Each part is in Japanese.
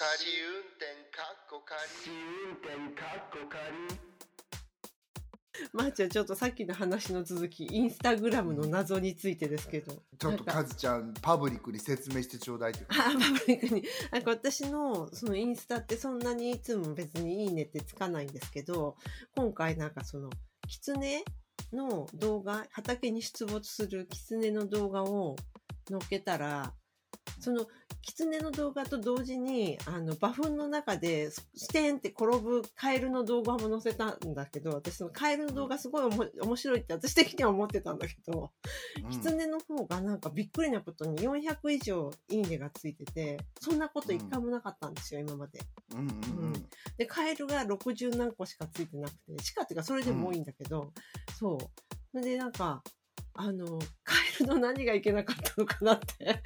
仮運転かっこ仮。運転かっこ仮。まー、ちゃんちょっとさっきの話の続きインスタグラムの謎についてですけど、ちょっとカズちゃんパブリックに説明してちょうだいってあパブリックになんか私のそのインスタってそんなにいつも別に「いいね」ってつかないんですけど今回なんかその狐の動画畑に出没する狐の動画を載っけたらその狐の動画と同時にあの馬糞の中でステンって転ぶカエルの動画も載せたんだけど私そのカエルの動画すごいおも面白いって私的には思ってたんだけど、うん。狐の方がなんかびっくりなことに400以上いいねがついててそんなこと一回もなかったんですよ、今まで。うんうんうん。でカエルが60何個しかついてなくてしかっていうかそれでも多いんだけど、そう。それでなんかあのカエルの何がいけなかったのかなって。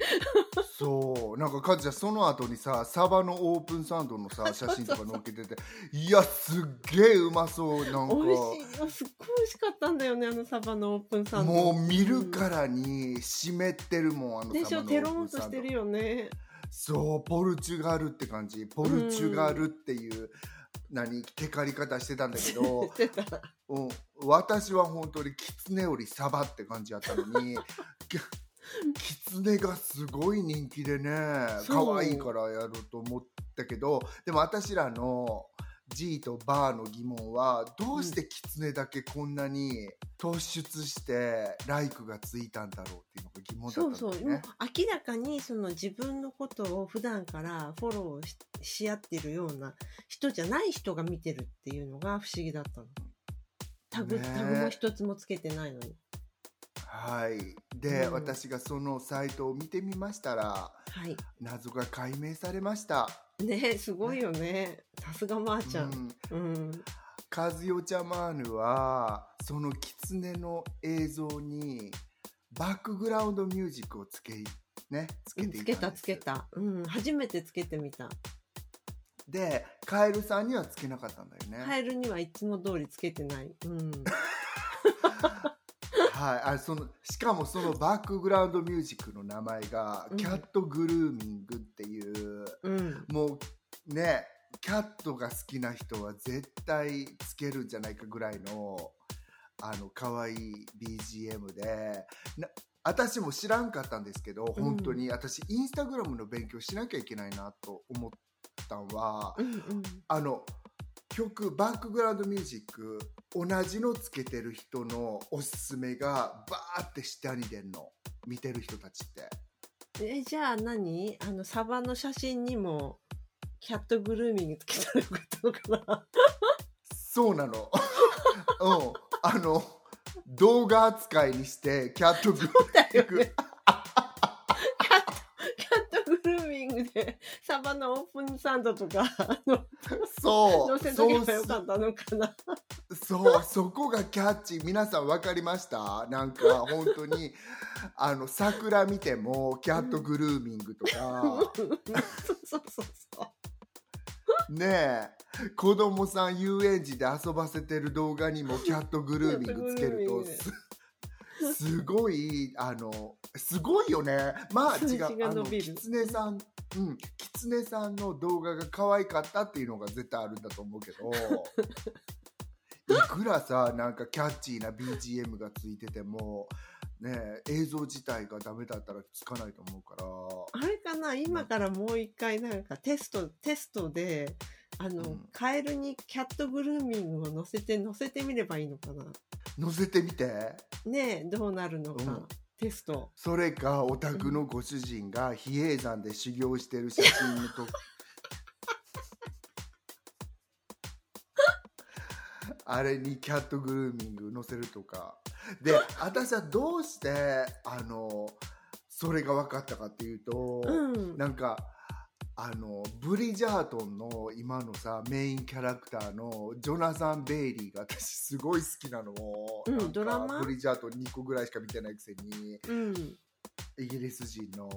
そう。なんかカズちゃんその後にさサバのオープンサンドのさ 写真とか載っけてていやすっげえうまそうなんか。美味しい。のすっごい美味しかったんだよねあのサバのオープンサンド。もう見るからに湿ってるもんあのでしょサバのテロンオープンサンド。としてるよねそうポルチュガルって感じ。ポルチュガルっていう、何テカり方してたんだけどうん、私は本当にキツネよりサバって感じやったのに きキツネがすごい人気でねそう。可愛いからやろうと思ったけどでも私らの G とバーの疑問はどうしてキツネだけこんなに突出してライクがついたんだろうっていうのが疑問だったんだよね。明らかにその自分のことを普段からフォローしし合ってるような人じゃない人が見てるっていうのが不思議だったの。タグ、ねえタグも一つもつけてないのに。はい、で、うん私がそのサイトを見てみましたらはい。謎が解明されました。ねすごいよね。さすがまーちゃん。うん。カズヨちゃまーぬはその狐の映像にバックグラウンドミュージックをつけねつけていつけたたんですつけた。うん。初めてつけてみた。でカエルさんにはつけなかったんだよねカエルにはいつも通りつけてない。うん。はいあそのしかもそのバックグラウンドミュージックの名前が、うんキャットグルーミングっていううん。もうねキャットが好きな人は絶対つけるんじゃないかぐらいのあの可愛い BGM でな私も知らんかったんですけど、うん本当に私インスタグラムの勉強しなきゃいけないなと思ったんは、うんうん。あの曲バックグラウンドミュージック同じのつけてる人のおすすめがバーって下に出んの見てる人たちって。え、じゃあ何？あの、サバの写真にも、キャットグルーミングつけたらよかったのかなそうなの。うん。あの、動画扱いにして、キャットグだよね。キャット、キャットグ サバのオープンサンドとか、あの、そう。載せとけばそうよかったのかな。そう、そこがキャッチ。皆さん分かりました？なんか、本当に、あの、桜見ても、キャットグルーミングとか、そうそうそうそう。ねえ、子供さん遊園地で遊ばせてる動画にも、キャットグルーミングつけると、す すごい、あの、すごいよね。まあ違う。あの、キツネさん、うん、キツネさんの動画が可愛かったっていうのが絶対あるんだと思うけど、いくらさ、なんかキャッチーな BGM がついてても、ねえ、映像自体がダメだったらつかないと思うから、あれかな今からもう一回なんかテスト、テストで、あの、うんカエルにキャットグルーミングを乗せて、乗せてみればいいのかな？載せてみて。ねえ、どうなるのか。うんテスト。それか、お宅のご主人が比叡山で修行してる写真のと あれにキャットグルーミング載せるとか。で、私はどうして、あの、それが分かったかっていうと、うん。なんか、あの、ブリジャートンの今のさ、メインキャラクターのジョナサン・ベイリーが私すごい好きなの。うんブリジャートン2個ぐらいしか見てないくせに、うん。イギリス人の。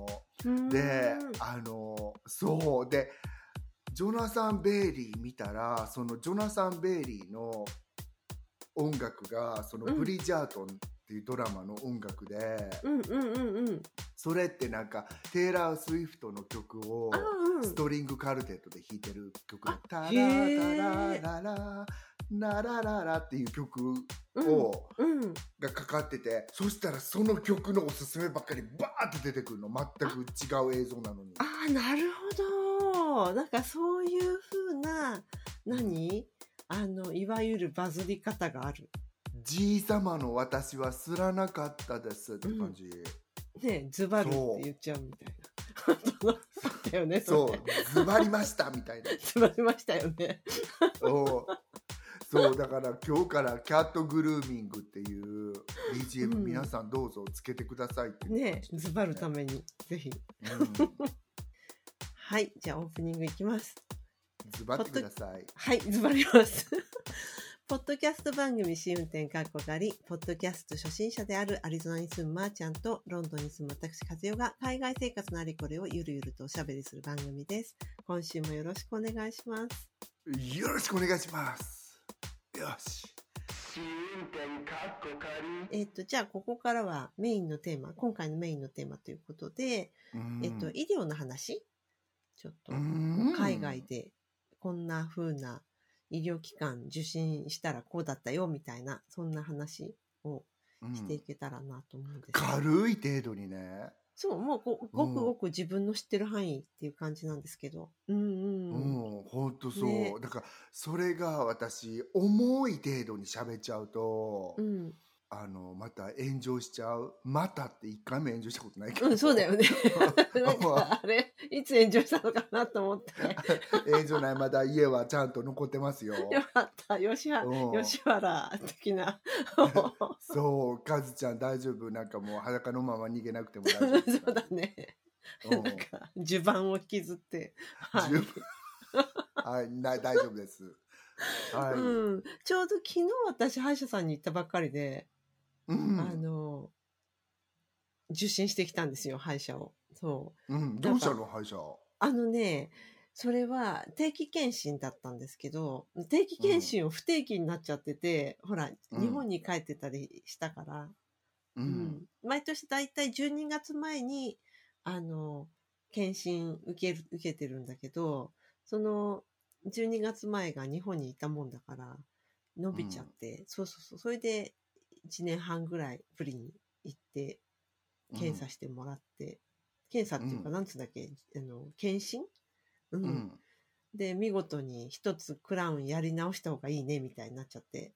うんで、あの、そう。で、ジョナサン・ベイリー見たら、そのジョナサン・ベイリーの音楽が、そのうんブリジャートンっていうドラマの音楽で、うんうんうんうん。それってなんかテイラー・スウィフトの曲を。ストリングカルテットで弾いてる曲であ「タラタラララナラララ」っていう曲うんを、うん。がかかっててそしたらその曲のおすすめばっかりバーって出てくるの全く違う映像なのにああ、なるほど。なんかそういう風な、何？あの、いわゆるバズり方がある。「じいさまの私は知らなかったです」って感じ、ねズバルって言っちゃうみたいな。だよね、そうれズバりましたみたいな ズバりましたよね。おそうだから今日からキャットグルーミングっていう BGM、うん皆さんどうぞつけてくださいってね感じですズバるために、ぜひ。うん はい、じゃあオープニングいきます。ズバってくださいはい、ズバります。ポッドキャスト番組試運転かっこかり、ポッドキャスト初心者であるアリゾナに住むまーちゃんとロンドンに住む私和代が海外生活のありこれをゆるゆるとおしゃべりする番組です。今週もよろしくお願いします。よろしくお願いします。よし。試運転かっこ仮えっ、と、じゃあここからはメインのテーマ、今回のメインのテーマということで、うん。えっ、と、医療の話。ちょっとうん。海外でこんな風な医療機関受診したらこうだったよみたいな、そんな話をうん。していけたらなと思うんです軽い程度にね。そう、もうごごくごく自分の知ってる範囲っていう感じなんですけど。うんううん。うん。ん本当そう、ね。だからそれが私重い程度に喋っちゃうと、うん、あのまた炎上しちゃうまたって一回も炎上したことないけど、うん、そうだよね。なんかあれ、いつ炎上したのかなと思って。炎上ないまだ家はちゃんと残ってますよ よかった。吉原、うん吉原的な。そうカズちゃん大丈夫なんかもう裸のまま逃げなくても大丈夫そうだね。うんなんか、襦袢を引きずって。はい。はいな大丈夫ですはい、うん、ちょうど昨日私歯医者さんに行ったばっかりで、うん。あの受診してきたんですよ歯医者を。そう。うん、どうしたの歯医者あのねそれは定期検診だったんですけど定期検診を不定期になっちゃってて、ほらうん。日本に帰ってたりしたから、ううん。毎年だいたい12月前にあの検診受ける受けてるんだけどその12月前が日本にいたもんだから伸びちゃって、そうそうそう。それで1年半ぐらいぶりに行って検査してもらって、検査っていうか、うん。なんつうんだっけあの検診、うん。うん。で見事に一つクラウンやり直した方がいいねみたいになっちゃって、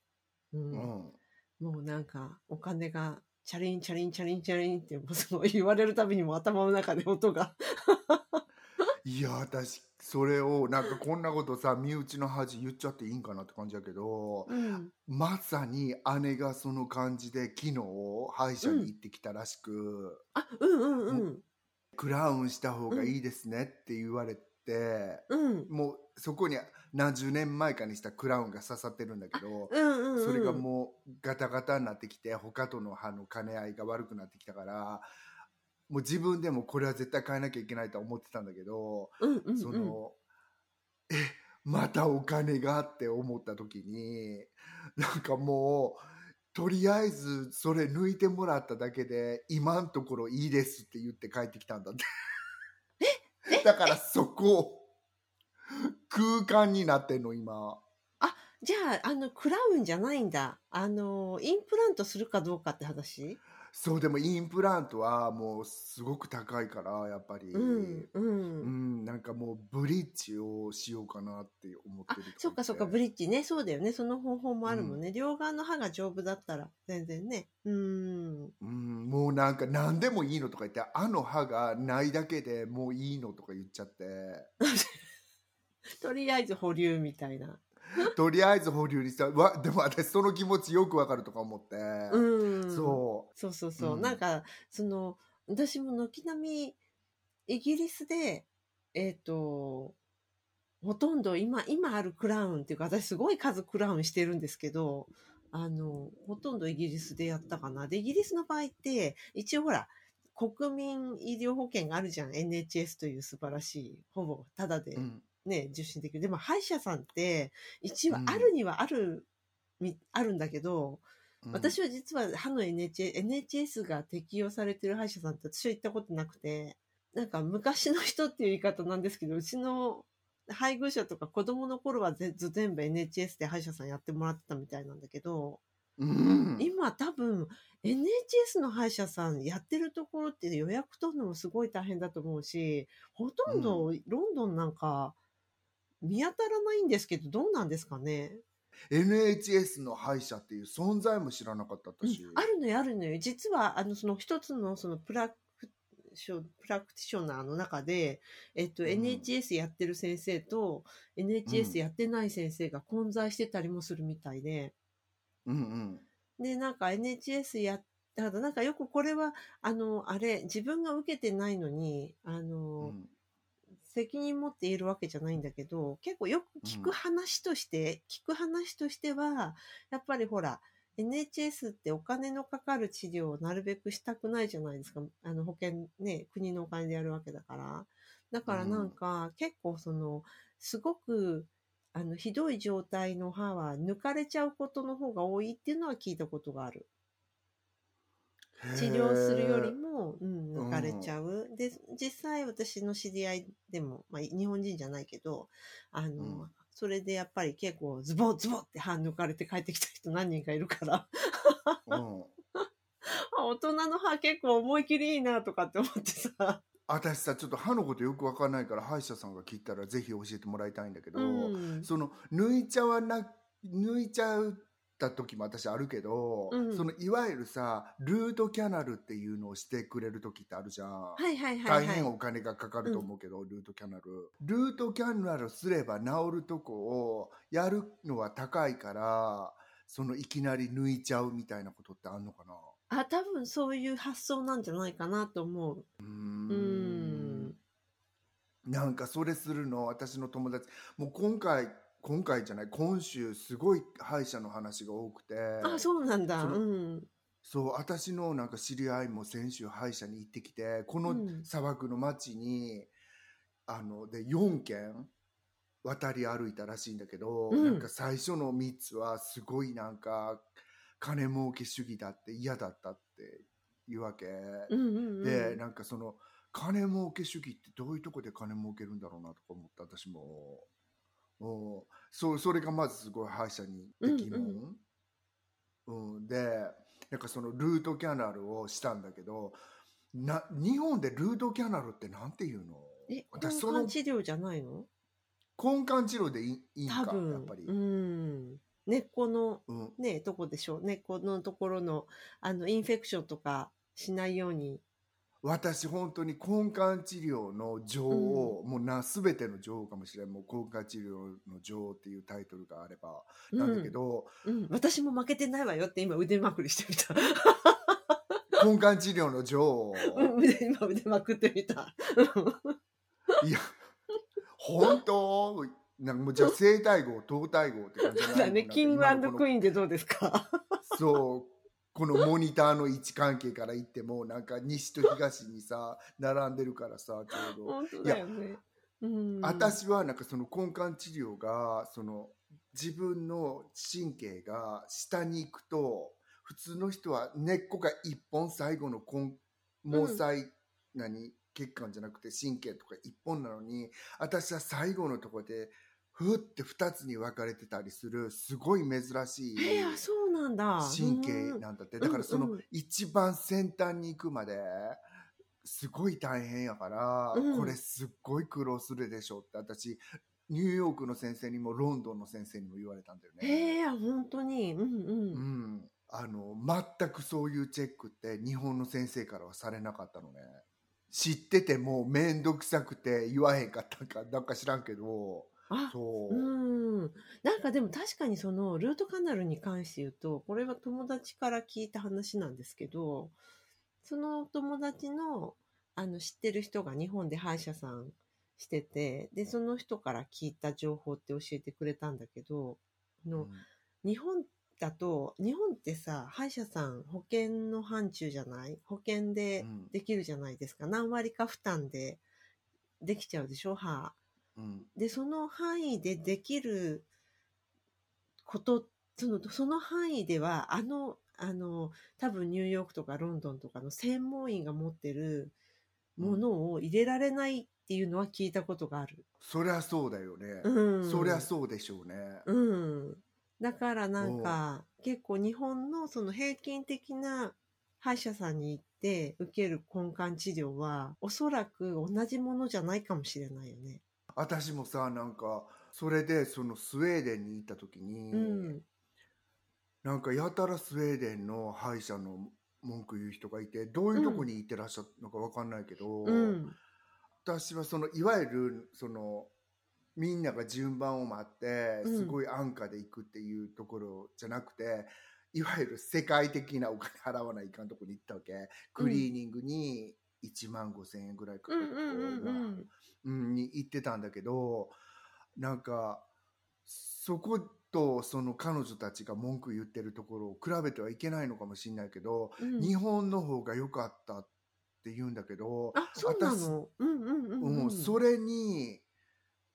うん。うん。もうなんかお金がチャリンチャリンチャリンチャリンってもうその言われるたびにもう頭の中で音が。いや私それをなんかこんなことさ身内の恥言っちゃっていいんかなって感じだけどうん。まさに姉がその感じで昨日歯医者に行ってきたらしく、あうんうんうん。クラウンした方がいいですねって言われて、うん。もうそこに何十年前かにしたクラウンが刺さってるんだけど、うんうんうん。それがもうガタガタになってきて他との歯の兼ね合いが悪くなってきたからもう自分でもこれは絶対変えなきゃいけないとは思ってたんだけど、うんうんうん。そのえまたお金がって思った時になんかもうとりあえずそれ抜いてもらっただけで今のところいいですって言って帰ってきたんだって。だからそこ空間になってんの今。じゃああのクラウンじゃないんだ。あのインプラントするかどうかって話？そうでもインプラントはもうすごく高いからやっぱり。うんううんんなんかもうブリッジをしようかなって思ってあるそうかそうかブリッジね。そうだよね。その方法もあるもんね、両側の歯が丈夫だったら全然ね。うん。うん、もうなんか何でもいいのとか言ってあの歯がないだけでもういいのとか言っちゃって。とりあえず保留みたいな とりあえず保留にした。わでも私その気持ちよくわかるとか思って、うん。そそうそうそう、うん。なんかその私も軒並みイギリスでえっ、とほとんど今今あるクラウンっていうか私すごい数クラウンしてるんですけどあのほとんどイギリスでやったかな。でイギリスの場合って一応ほら国民医療保険があるじゃん。NHS という素晴らしいほぼタダでね、受診できる。でも歯医者さんって、一応うん。あるにはある、みあるんだけど、うん。私は実は歯の NHS, NHS が適用されてる歯医者さんって私は行ったことなくて、なんか昔の人っていう言い方なんですけど、うちの配偶者とか子供の頃はぜ全部 NHS で歯医者さんやってもらってたみたいなんだけど、うん。今多分 NHS の歯医者さんやってるところって予約取るのもすごい大変だと思うし、ほとんどロンドンなんか見当たらないんですけど、どうなんですかね？NHS の歯医者っていう存在も知らなかった私、あるのよ、あるのよ。実は、あの、その一つの、そのプラクショ、プラクティショナーの中で、えっと、うん。NHS やってる先生と、NHS やってない先生が混在してたりもするみたいで、うんうん。で、なんか NHS やっただなんかよくこれは、あの、あれ、自分が受けてないのに、あうの、ん責任持っているわけじゃないんだけど、結構よく聞く話として、聞く話としては、やっぱりほら、NHS ってお金のかかる治療をなるべくしたくないじゃないですか。あの保険ね、国のお金でやるわけだから。だからなんか、結構その、すごく、あの、ひどい状態の歯は抜かれちゃうことの方が多いっていうのは聞いたことがある。治療するよりも、うん、抜かれちゃう。で、実際私の知り合いでも、まあ、日本人じゃないけど、あの、うんそれでやっぱり結構ズボッズボッって歯抜かれて帰ってきた人何人かいるから、うん あ大人の歯結構思い切りいいなとかって思ってさ。私さちょっと歯のことよくわかんないから歯医者さんが聞いたらぜひ教えてもらいたいんだけど、うん。その抜いちゃわな抜いちゃった時も私あるけど、うん。そのいわゆるさルートキャナルっていうのをしてくれる時ってあるじゃん、はいはいはい、はい。大変お金がかかると思うけど、ルートキャナル。ルートキャナルすれば治るとこをやるのは高いからそのいきなり抜いちゃうみたいなことってあんのかな？あ、多分そういう発想なんじゃないかなと思う。うん。なんかそれするの私の友達。もう今回今回じゃない今週すごい歯医者の話が多くてあ、そうなんだ。うん。そう私のなんか知り合いも先週歯医者に行ってきてこのうん砂漠の町に、あので4軒渡り歩いたらしいんだけど、うんなんか最初の3つはすごいなんか金儲け主義だって嫌だったっていうわけ、うんうんうん。でなんかその金儲け主義ってどういうとこで金儲けるんだろうなとか思って私も。うんそうそれがまずすごい歯医者に行って疑問、うんでなんかそのルートキャナルをしたんだけどな日本でルートキャナルってなんていうの？え、私その治療じゃないの？根幹治療でいいいいんか多分。やっぱり、うん。根っこの、うんね、どこでしょう。根っこのところの、あの、インフェクションとかしないように。私本当に根幹治療の女王、もうな全ての女王かもしれんもう根幹治療の女王っていうタイトルがあればなんだけど、うん、うん。私も負けてないわよって今腕まくりしてみた。根幹治療の女王 今腕まくってみた。いや本当？なんかもうじゃあ生体号頭体号って感じじゃないだね、キングクイーンーンでどうですか？そうこのモニターの位置関係から言ってもなんか西と東にさ並んでるからさちょうど本当だよね。うん。私はなんかその根幹治療がその自分の神経が下に行くと普通の人は根っこが一本最後の根毛細、何血管じゃなくて神経とか一本なのに私は最後のところでふって二つに分かれてたりするすごい珍しいえー、あそうなんだ。神経なんだってだからその一番先端に行くまですごい大変やから、うんこれすっごい苦労するでしょって私ニューヨークの先生にもロンドンの先生にも言われたんだよへね。えー、あ本当に。うんうん。うん、あの全くそういうチェックって日本の先生からはされなかったのね知ってても面倒くさくて言わへんかったんかなんか知らんけどあ、そう、うん。なんかでも確かにそのルートカナルに関して言うと、これは友達から聞いた話なんですけど、その友達のあの知ってる人が日本で歯医者さんしてて、で、その人から聞いた情報って教えてくれたんだけど、あの日本だと、日本ってさ、歯医者さん保険の範疇じゃない？保険でうんできるじゃないですか。何割か負担でできちゃうでしょ？歯。うんで、その範囲でできること、その、その範囲では、あの、あの、多分ニューヨークとかロンドンとかの専門医が持ってるものを入れられないっていうのは聞いたことがある。そりゃそうだよね。うん。そりゃそうでしょうね。うん。だからなんか、結構日本のその平均的な歯医者さんに行って受ける根幹治療は、おそらく同じものじゃないかもしれないよね。私もさなんかそれでそのスウェーデンに行った時に、うん。なんかやたらスウェーデンの歯医者の文句言う人がいてどういうとこに行ってらっしゃったのか分かんないけど、うん。私はそのいわゆるそのみんなが順番を待ってうんすごい安価で行くっていうところじゃなくて、いわゆる世界的なお金払わないかんとこに行ったわけクリーニングに1万5千円ぐらいかかるとこうんうんうんうん。うん、に行ってたんだけどなんかそことその彼女たちが文句言ってるところを比べてはいけないのかもしれないけど、うん日本の方が良かったって言うんだけど、あ、そうなの？うんうんうんうん。うんそれに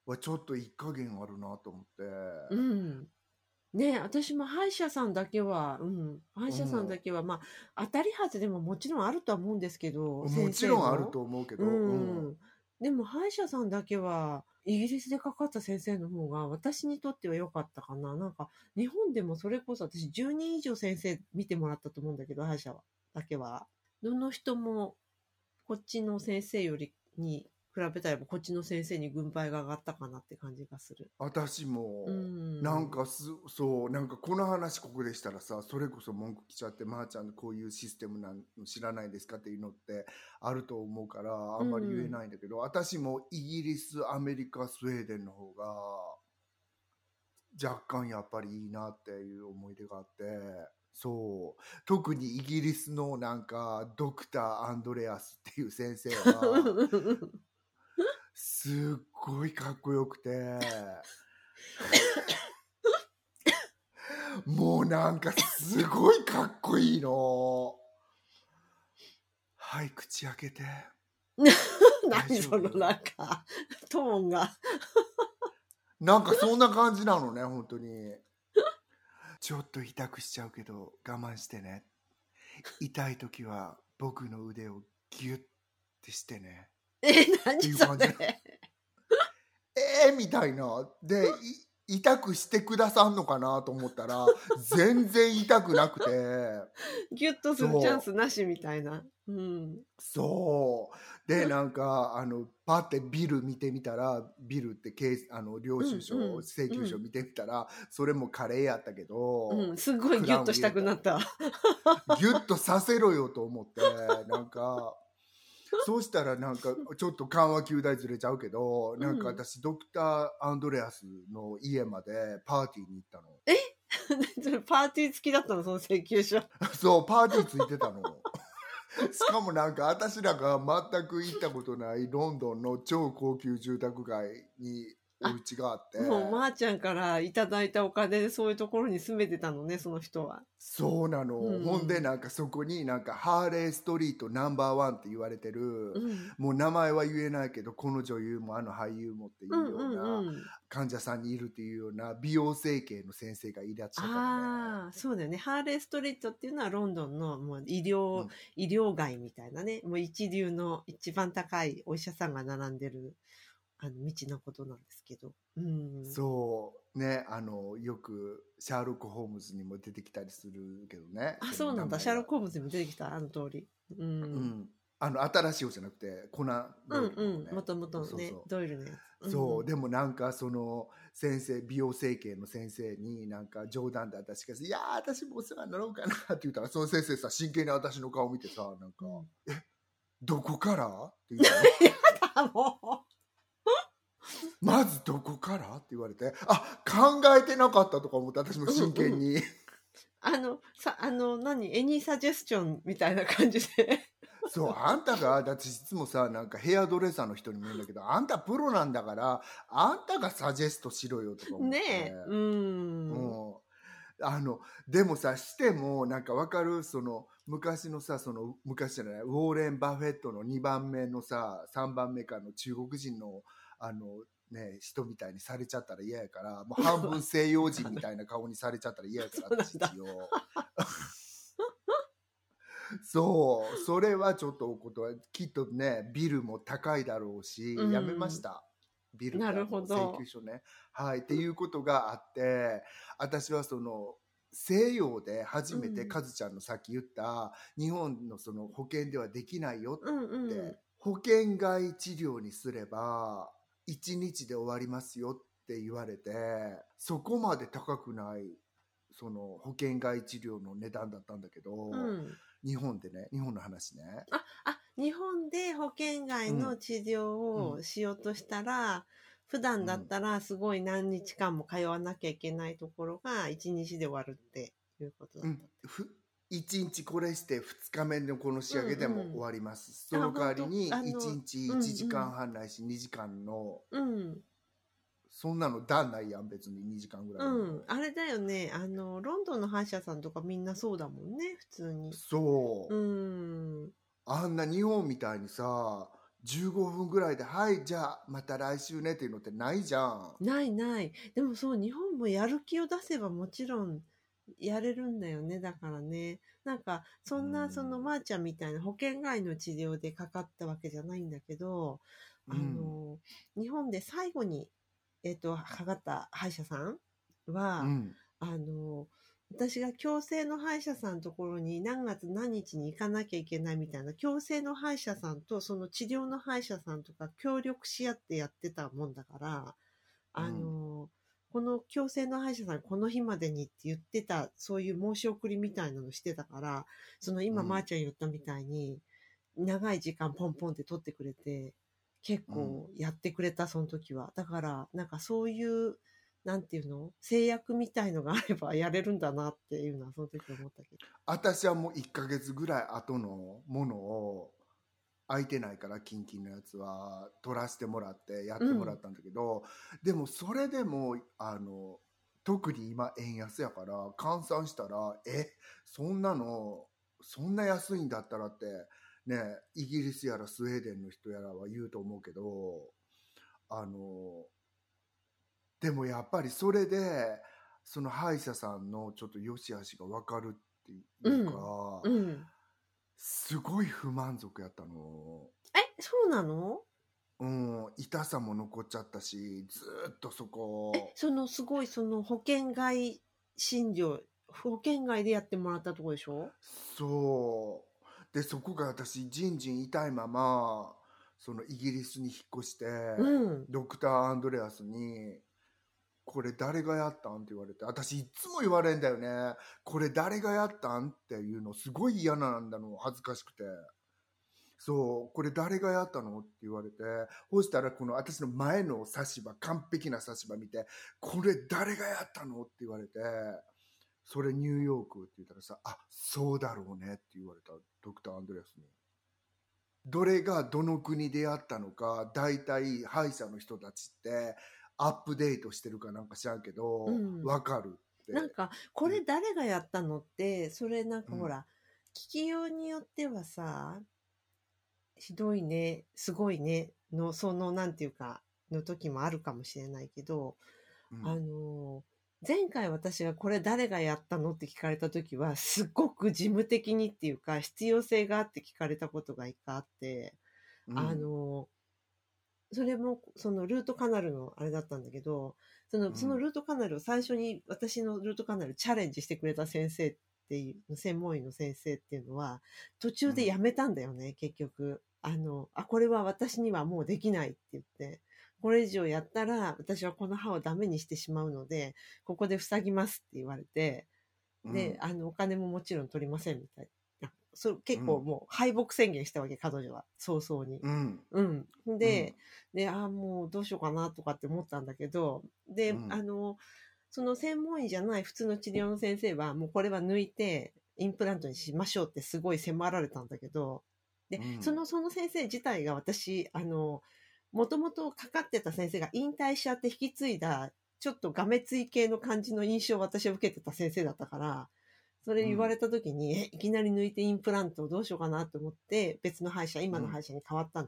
はちょっと一加減あるなと思って、うん。ねえ私も歯医者さんだけは、うん。歯医者さんだけは、まあ、当たり外れももちろんあるとは思うんですけど、もちろんあると思うけど、ううんん。でも歯医者さんだけは、イギリスでかかった先生の方が私にとっては良かったかな。なんか、日本でもそれこそ私10人以上先生見てもらったと思うんだけど、歯医者は、だけは。どの人も、こっちの先生よりに比べたら、こっちの先生に軍配が上がったかなって感じがする。私も、うん。なんかすそうなんかこの話ここでしたらさそれこそ文句来ちゃってまー、ちゃんこういうシステムなんの知らないですかっていうのってあると思うからあんまり言えないんだけど、私もイギリスアメリカスウェーデンの方が若干やっぱりいいなっていう思い出があってそう特にイギリスのなんかドクター・アンドレアスっていう先生は すっごいかっこよくて。もうなんかすごいかっこいいの。はい口開けて。何そのなんか、トーンが。なんかそんな感じなのね本当に。ちょっと痛くしちゃうけど我慢してね。痛い時は僕の腕をギュッてしてね。え、何それ？えー、みたいな。でい痛くしてくださんのかなと思ったら 全然痛くなくて。ギュッとするチャンスなしみたいな。うん。そう。でなんかあのパッてビル見てみたらビルって警あの領収書、うんうん。請求書見てみたら、それもカレーやったけど、うん、すごいギュッとしたくなった。ギュッとさせろよと思ってなんかそう。したらなんかちょっと緩和球大ずれちゃうけど、なんか私ドクター・アンドレアスの家までパーティーに行ったの。それパーティー付きだったの、その請求書。そうパーティーついてたの。しかもなんか私らが全く行ったことないロンドンの超高級住宅街にお家があってもう、まーちゃんからいただいたお金でそういうところに住めてたのね、その人は。そうなの、うんほんでなんかそこになんかハーレーストリートナンバーワンって言われてる、うん。もう名前は言えないけどこの女優もあの俳優もっていうようんなうん。患者さんにいるっていうような美容整形の先生がいらっしゃったのねああ、そうだよね。ハーレーストリートっていうのはロンドンのもう医療、うん医療街みたいなね、もう一流の一番高いお医者さんが並んでる、あの、道のことなんですけど。うん。そうねあのよくシャーロック・ホームズにも出てきたりするけどねあ、そうなんだ。シャーロック・ホームズにも出てきた、あの通り。う。うんんあの新しい方じゃなくてコナンうんドイルのねうん。もともとのねドイルのやつ。そう、んでもなんかその先生美容整形の先生になんか冗談で私が「いやー私もお世話になろうかな」って言ったらその先生さ真剣に私の顔見てさなんかうん「どこから?」って言ったの あ、もまずどこから？って言われてあ考えてなかったとか思って私も真剣に、う、あの、さ、あの、何、エニーサジェスチョンみたいな感じで。そうあんたがだっていつもさなんかヘアドレッサーの人にも言うんだけどあんたプロなんだからあんたがサジェストしろよとか思って。ねえ。うん。うん。あのでもさしてもなんかわかる？その昔のさその昔じゃないウォーレン・バフェットの2番目のさ3番目かの中国人のあのね人みたいにされちゃったら嫌やからもう半分西洋人みたいな顔にされちゃったら嫌やから そうなんだ。私一応そうそれはちょっとお断りきっとねビルも高いだろうし、うん。やめました。ビルなるほど。請求書ね。はいっていうことがあって私はその西洋で初めてうん。カズちゃんのさっき言った日本のその保険ではできないよってうんうん。って保険外治療にすれば1日で終わりますよって言われてそこまで高くないその保険外治療の値段だったんだけど、うん。日本でね日本の話ねあ、あ、日本で保険外の治療をしようとしたら、普段だったらすごい何日間も通わなきゃいけないところが1日で終わるっていうことだうった。んふ1日これして2日目のこの仕上げでも終わります、うんうんその代わりにあ本当1日あの1時間半ないし2時間の、うん。そんなの段ないやん別に2時間ぐらいの、うん。あれだよね。あの、ロンドンの歯医者さんとかみんなそうだもんね、普通に。そう、うん。あんな日本みたいにさ15分ぐらいで「はいじゃあまた来週ね」っていうのってないじゃんないない。でもそう、日本もやる気を出せばもちろんやれるんだよね。だからね。なんか、そんうなんそのまーちゃんみたいな保険外の治療でかかったわけじゃないんだけど、あの、日本で最後に、えっ、と、かかった歯医者さんは、うんあの、私が強制の歯医者さんのところに何月何日に行かなきゃいけないみたいな、強制の歯医者さんとその治療の歯医者さんとか協力し合ってやってたもんだから、あの、この強制の歯医者さんこの日までにって言ってた、そういう申し送りみたいなのしてたから、その今、うんまーちゃん言ったみたいに、長い時間ポンポンって取ってくれて、結構やってくれた、その時は。だから、なんかそういう、なんていうの？制約みたいのがあればやれるんだなっていうのはその時思ったけど。私はもう1ヶ月ぐらい後のものを空いてないからキンキンのやつは取らせてもらってやってもらったんだけど、でもそれでもあの特に今円安やから換算したらえそんなのそんな安いんだったらってねイギリスやらスウェーデンの人やらは言うと思うけどあのでもやっぱりそれでその歯医者さんのちょっと良し悪しが分かるっていうか、うん。すごい不満足やったの。え、そうなの？うん、痛さも残っちゃったし、ずーっとそこ。え、そのすごいその保険外診療、保険外でやってもらったとこでしょ？そう。で、そこが私、じんじん痛いまま、そのイギリスに引っ越して、うん。ドクター・アンドレアスに、これ誰がやったん？って言われて、私いつも言われんだよね。これ誰がやったん？っていうのすごい嫌なんだの、恥ずかしくて。そう、これ誰がやったの？って言われて、そしたらこの私の前の差し歯、完璧な差し歯見て、これ誰がやったの？って言われて、それニューヨークって言ったらさ、あ、そうだろうね。って言われた、ドクター・アンドレアスに。どれがどの国でやったのか、大体歯医者の人たちってアップデートしてるかなんか知らんけど、うん。わかるって。なんか、これ誰がやったのって、それなんかほら、聞きようによってはさ、ひどいね、すごいね、の、その、なんていうか、の時もあるかもしれないけど、うん。あの、前回私がこれ誰がやったのって聞かれた時は、すっごく事務的にっていうか、必要性があって聞かれたことが一回あって、うん。あの、それも、そのルートカナルのあれだったんだけど、その、うん。そのルートカナルを最初に私のルートカナルチャレンジしてくれた先生っていう、専門医の先生っていうのは、途中でやめたんだよね、結局。あの、あ、これは私にはもうできないって言って、これ以上やったら私はこの歯をダメにしてしまうので、ここで塞ぎますって言われて、で、あの、お金ももちろん取りませんみたいな。それ結構もう敗北宣言したわけ、彼女は。早々に。うん、うん。で、で、ああ、もうどうしようかなとかって思ったんだけど、で、うんあの、その専門医じゃない普通の治療の先生は、もうこれは抜いて、インプラントにしましょうってすごい迫られたんだけど、で、うんその、その先生自体が私、あの、もともとかかってた先生が引退しちゃって引き継いだ、ちょっとがめつい系の感じの印象を私は受けてた先生だったから、それ言われた時に、え、いきなり抜いてインプラントをどうしようかなと思って、別の歯医者、今の歯医者に変わったの。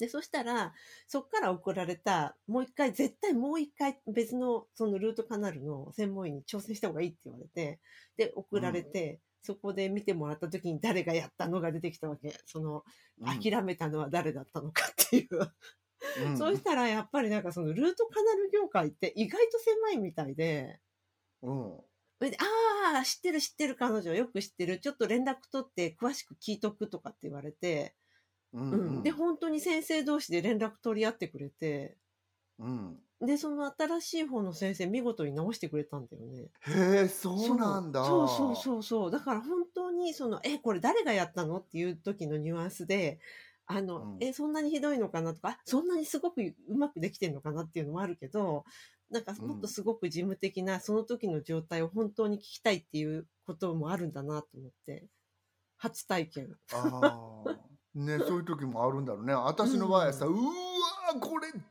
で、そしたら、そっから送られた、もう一回、絶対もう一回別のそのルートカナルの専門医に挑戦した方がいいって言われて、で、送られて、そこで見てもらった時に誰がやったのが出てきたわけ。その、諦めたのは誰だったのかっていう。うん。そうしたらやっぱりなんかそのルートカナル業界って意外と狭いみたいで、うんああ、知ってる知ってる彼女よく知ってる。ちょっと連絡取って詳しく聞いとくとかって言われて、うんうん。で、本当に先生同士で連絡取り合ってくれて、うんで、その新しい方の先生見事に直してくれたんだよね。へえそうなんだそうそうそうそう。だから本当にその、え、これ誰がやったのっていう時のニュアンスで、あの、うんえ、そんなにひどいのかなとか、あそんなにすごくうまくできてるのかなっていうのもあるけど、なんかもっとすごく事務的な、その時の状態を本当に聞きたいっていうこともあるんだなと思って、初体験。ああね そういう時もあるんだろうね。私の場合はさ、うわーこれ誰がや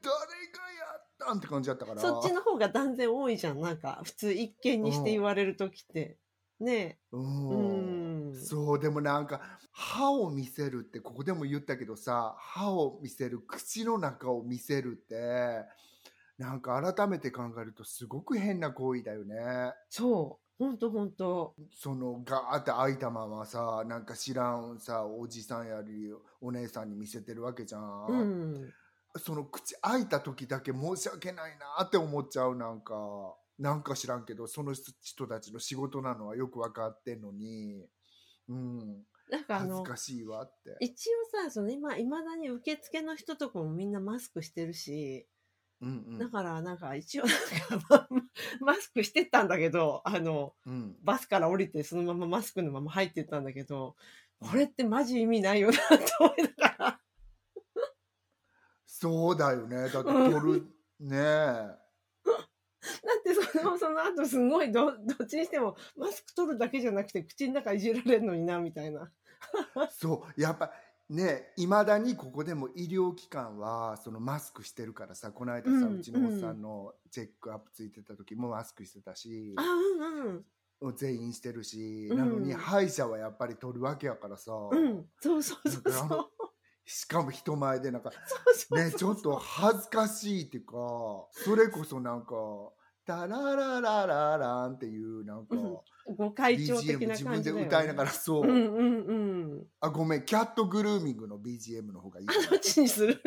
ったんって感じだったから。そっちの方が断然多いじゃん。なんか、普通一見にして言われる時って。ね。うん。うん。そうでもなんか歯を見せるってここでも言ったけどさ歯を見せる口の中を見せるってなんか改めて考えるとすごく変な行為だよね。そう。ほんとほんと。そのガーって開いたままさなんか知らんさおじさんやりお姉さんに見せてるわけじゃん、うん。その口開いた時だけ申し訳ないなって思っちゃうなんか。なんか知らんけどその人たちの仕事なのはよく分かってんのに。うん。なんかあの恥ず、かしいわって。一応さ、その今、いまだに受付の人とかもみんなマスクしてるし、うんうん。だからなんか一応なんかマスクしてったんだけど、あの、うん。バスから降りてそのままマスクのまま入ってったんだけど、これってマジ意味ないよなと思いながら。そうだよね。だって取るね。えだってその、その後すごいど、どっちにしてもマスク取るだけじゃなくて口の中いじられるのにな、みたいな。そう。やっぱねいまだにここでも医療機関はそのマスクしてるからさこの間さ、ううんちのおっさんのチェックアップついてた時もマスクしてたしあ、うんうん。全員してるし、うんなのに歯医者はやっぱり取るわけやからさ、うん。そうそうそう。しかも人前でなんかねちょっと恥ずかしいっていうかそれこそなんか「タラララララン」っていうなんか、うん。ご会長 BGM 的な自分で感じだよね。歌いながらそう、うんうんうん。あごめんキャットグルーミングの BGM の方がいい。どっちにする。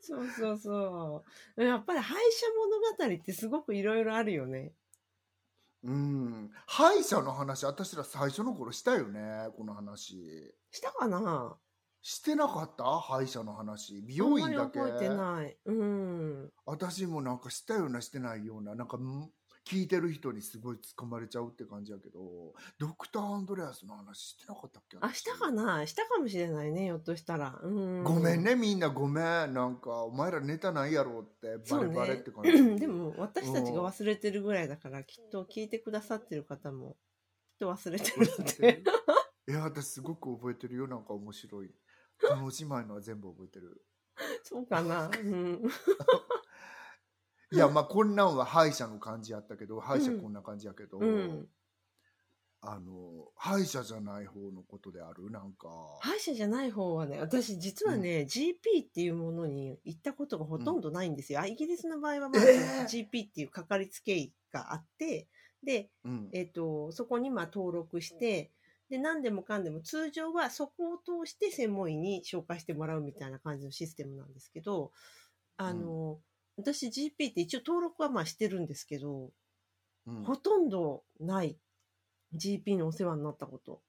そうそうそう。やっぱり歯医者物語ってすごくいろいろあるよね。うん。歯医者の話私ら最初の頃したよねこの話。したかな？してなかった？歯医者の話美あんまり容院だけ覚えてない。うん。私もなんかしたようなしてないようななんかん聞いてる人にすごい突っ込まれちゃうって感じやけどドクター・アンドレアスの話してなかったっけ？あ、したかなしたかもしれないね、ひょっとしたら。うん。ごめん。ねみんなごめんなんかお前らネタないやろってバレバレって感じ、でも、私たちが忘れてるぐらいだから、きっと聞いてくださってる方も、きっと忘れてる忘れってて。るいや私すごく覚えてるよなんか面白いこの姉妹のは全部覚えてるそうかな。うん。いやまあこんなんは歯医者の感じやったけど歯医者こんな感じやけど、うん。あの歯医者じゃない方のことである？なんか歯医者じゃない方はね、私実はね、GP っていうものに行ったことがほとんどないんですよ。あイギリスの場合はまあ、えー GP っていうかかりつけ医があって、で、うんえっ、と、そこにまあ登録して、で、何でもかんでも通常はそこを通して専門医に紹介してもらうみたいな感じのシステムなんですけど、あの、私 GP って一応登録はまあしてるんですけど、うん。ほとんどない。GP のお世話になったこと。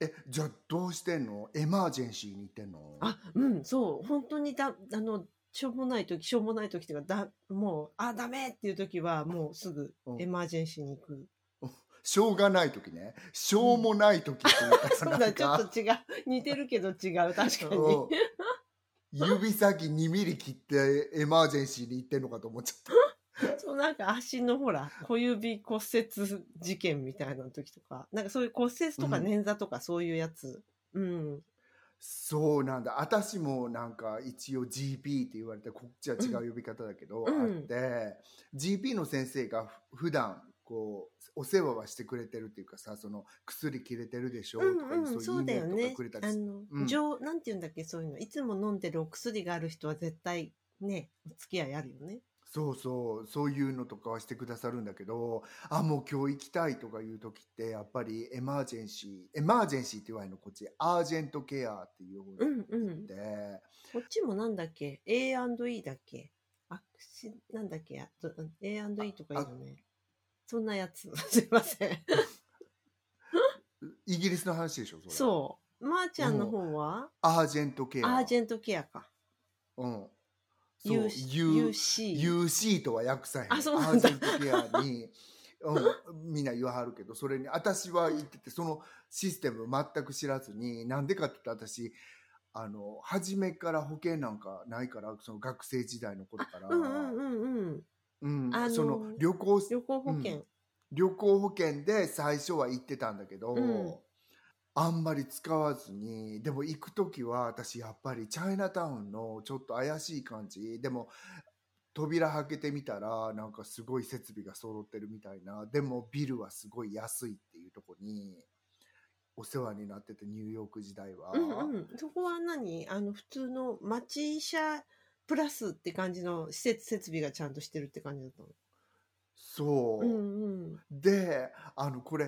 えじゃあどうしてんの？エマージェンシーに行ってんの？あ、うん、そう、本当にだ、あの、しょうもない時、しょうもない時とか、だ、もう、あ、ダメっていう時は、もうすぐうん。エマージェンシーに行く。しょうがない時ね。しょうもない時って言ったそうだ、らなんちょっかと違う。似てるけど違う、確かに。う。ん指先2ミリ切ってエマージェンシーに行ってんのかと思っちゃった。そう、なんか足のほら、小指骨折事件みたいな時とか、なんかそういう骨折とかうん捻挫とかそういうやつ。うん。そうなんだ。私もなんか一応 GP って言われてこっちは違う呼び方だけど、うんあって GP の先生がふ普段こうお世話はしてくれてるっていうかさその薬切れてるでしょうんとかいううん、そそううだよねあの、うん上、なんて言うんだっけ、そういうの。いつも飲んでるお薬がある人は絶対ね、お付き合いあるよね。そうそうそういうのとかはしてくださるんだけどあもう今日行きたいとかいう時ってやっぱりエマージェンシーエマージェンシーって言われるのこっちアージェントケアっていう方うんうん。で、こっちもなんだっけ ?A&E だっけ？アクシ、なんだっけ ?A&E とか言うのね。そんなやつ。すいません。イギリスの話でしょそれそう。まー、ちゃんの方は、アージェントケアアージェントケアか。うんそう U- UC。UC とは訳さへんあそうなんだアージェントケアに、うん、みんな言わはるけどそれに私は言っててそのシステム全く知らずになんでかって言ったら私あの初めから保険なんかないからその学生時代の頃から、うんうんうんうん。うん。あのその旅行旅行保険。旅行保険で最初は行ってたんだけど、うん。あんまり使わずにでも行く時は私やっぱりチャイナタウンのちょっと怪しい感じ。でも扉開けてみたらなんかすごい設備が揃ってるみたいな。でもビルはすごい安いっていうとこにお世話になっててニューヨーク時代は、うんうん。そこは何？あの、普通の町車プラスって感じの施設、設備がちゃんとしてるって感じだったの？そう、うんうん。であのこれ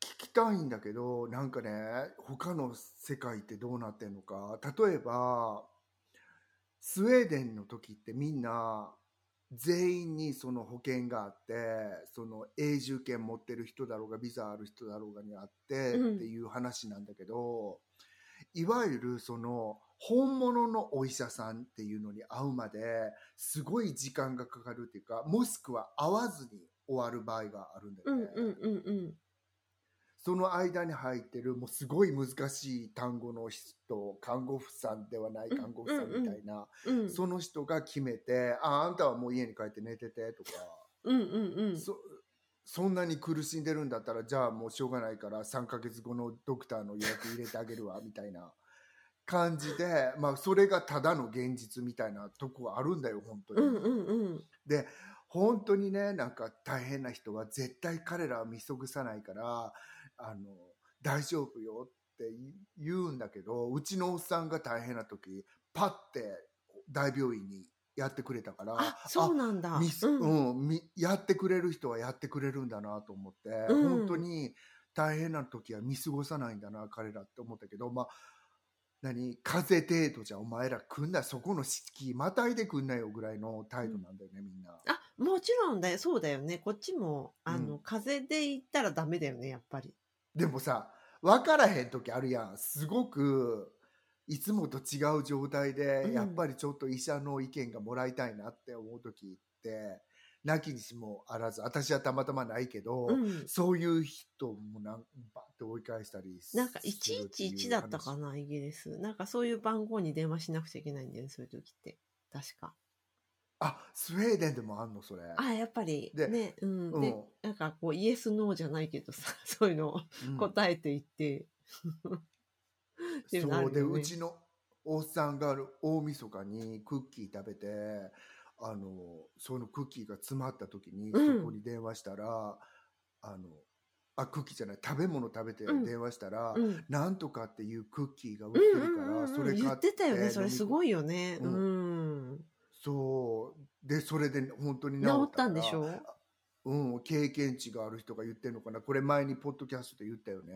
聞きたいんだけどなんかね他の世界ってどうなってんのか例えばスウェーデンの時ってみんな全員にその保険があってその永住権持ってる人だろうがビザある人だろうがにあって、うんっていう話なんだけどいわゆるその本物のお医者さんっていうのに会うまですごい時間がかかるっていうかもしくは会わずに終わる場合があるんだよね。うんうんうんうん。その間に入ってるもうすごい難しい単語の人看護婦さんではない看護婦さんみたいな、うん。その人が決めて「ああんたはもう家に帰って寝てて」とか、うんうんうん。そそんなに苦しんでるんだったらじゃあもうしょうがないから3ヶ月後のドクターの予約入れてあげるわみたいな感じで、まあ、それがただの現実みたいなとこがあるんだよ本当に。うんうんうん。で本当にねなんか大変な人は絶対彼らは見過ごさないからあの大丈夫よって言うんだけどうちのおっさんが大変な時パッて大病院にやってくれたからあ、そうなんだ。うんうんみやってくれる人はやってくれるんだなと思って、うん本当に大変な時は見過ごさないんだな彼らって思ったけどまあ何風邪程度じゃお前ら来んなそこの敷居またいでくんなよぐらいの態度なんだよね、みんな。あ、もちろんだよ。そうだよね。こっちも、あの、うん風邪で行ったらダメだよね、やっぱり。でもさ分からへん時あるやんすごくいつもと違う状態で、うんやっぱりちょっと医者の意見がもらいたいなって思う時ってなきにしもあらず私はたまたまないけど、うん。そういう人もなんバッて追い返したりすなんかするっていう111だったか話な、イギリス。なんかそういう番号に電話しなくちゃいけないんだよね、そういう時って。確か。あスウェーデンでもあんのそれ。あ、やっぱり。でね。うん。うんで、なんかこう、イエス、ノーじゃないけどさ、そういうのをうん答えていって。っていうのあそうでうちのおっさんが大晦日にクッキー食べてあのそのクッキーが詰まった時に、うん。そこに電話したらあのあクッキーじゃない食べ物食べてうん。電話したら、うん。なんとかっていうクッキーが売ってうんるから、うんうんうん、それ買っってたよね。それ。すごいいよね。ううん。ん。そう。でそれで本当に治治ったったんでしょ？うん、経験値がある人が言ってるのかな。これ前にポッドキャストで言ったよね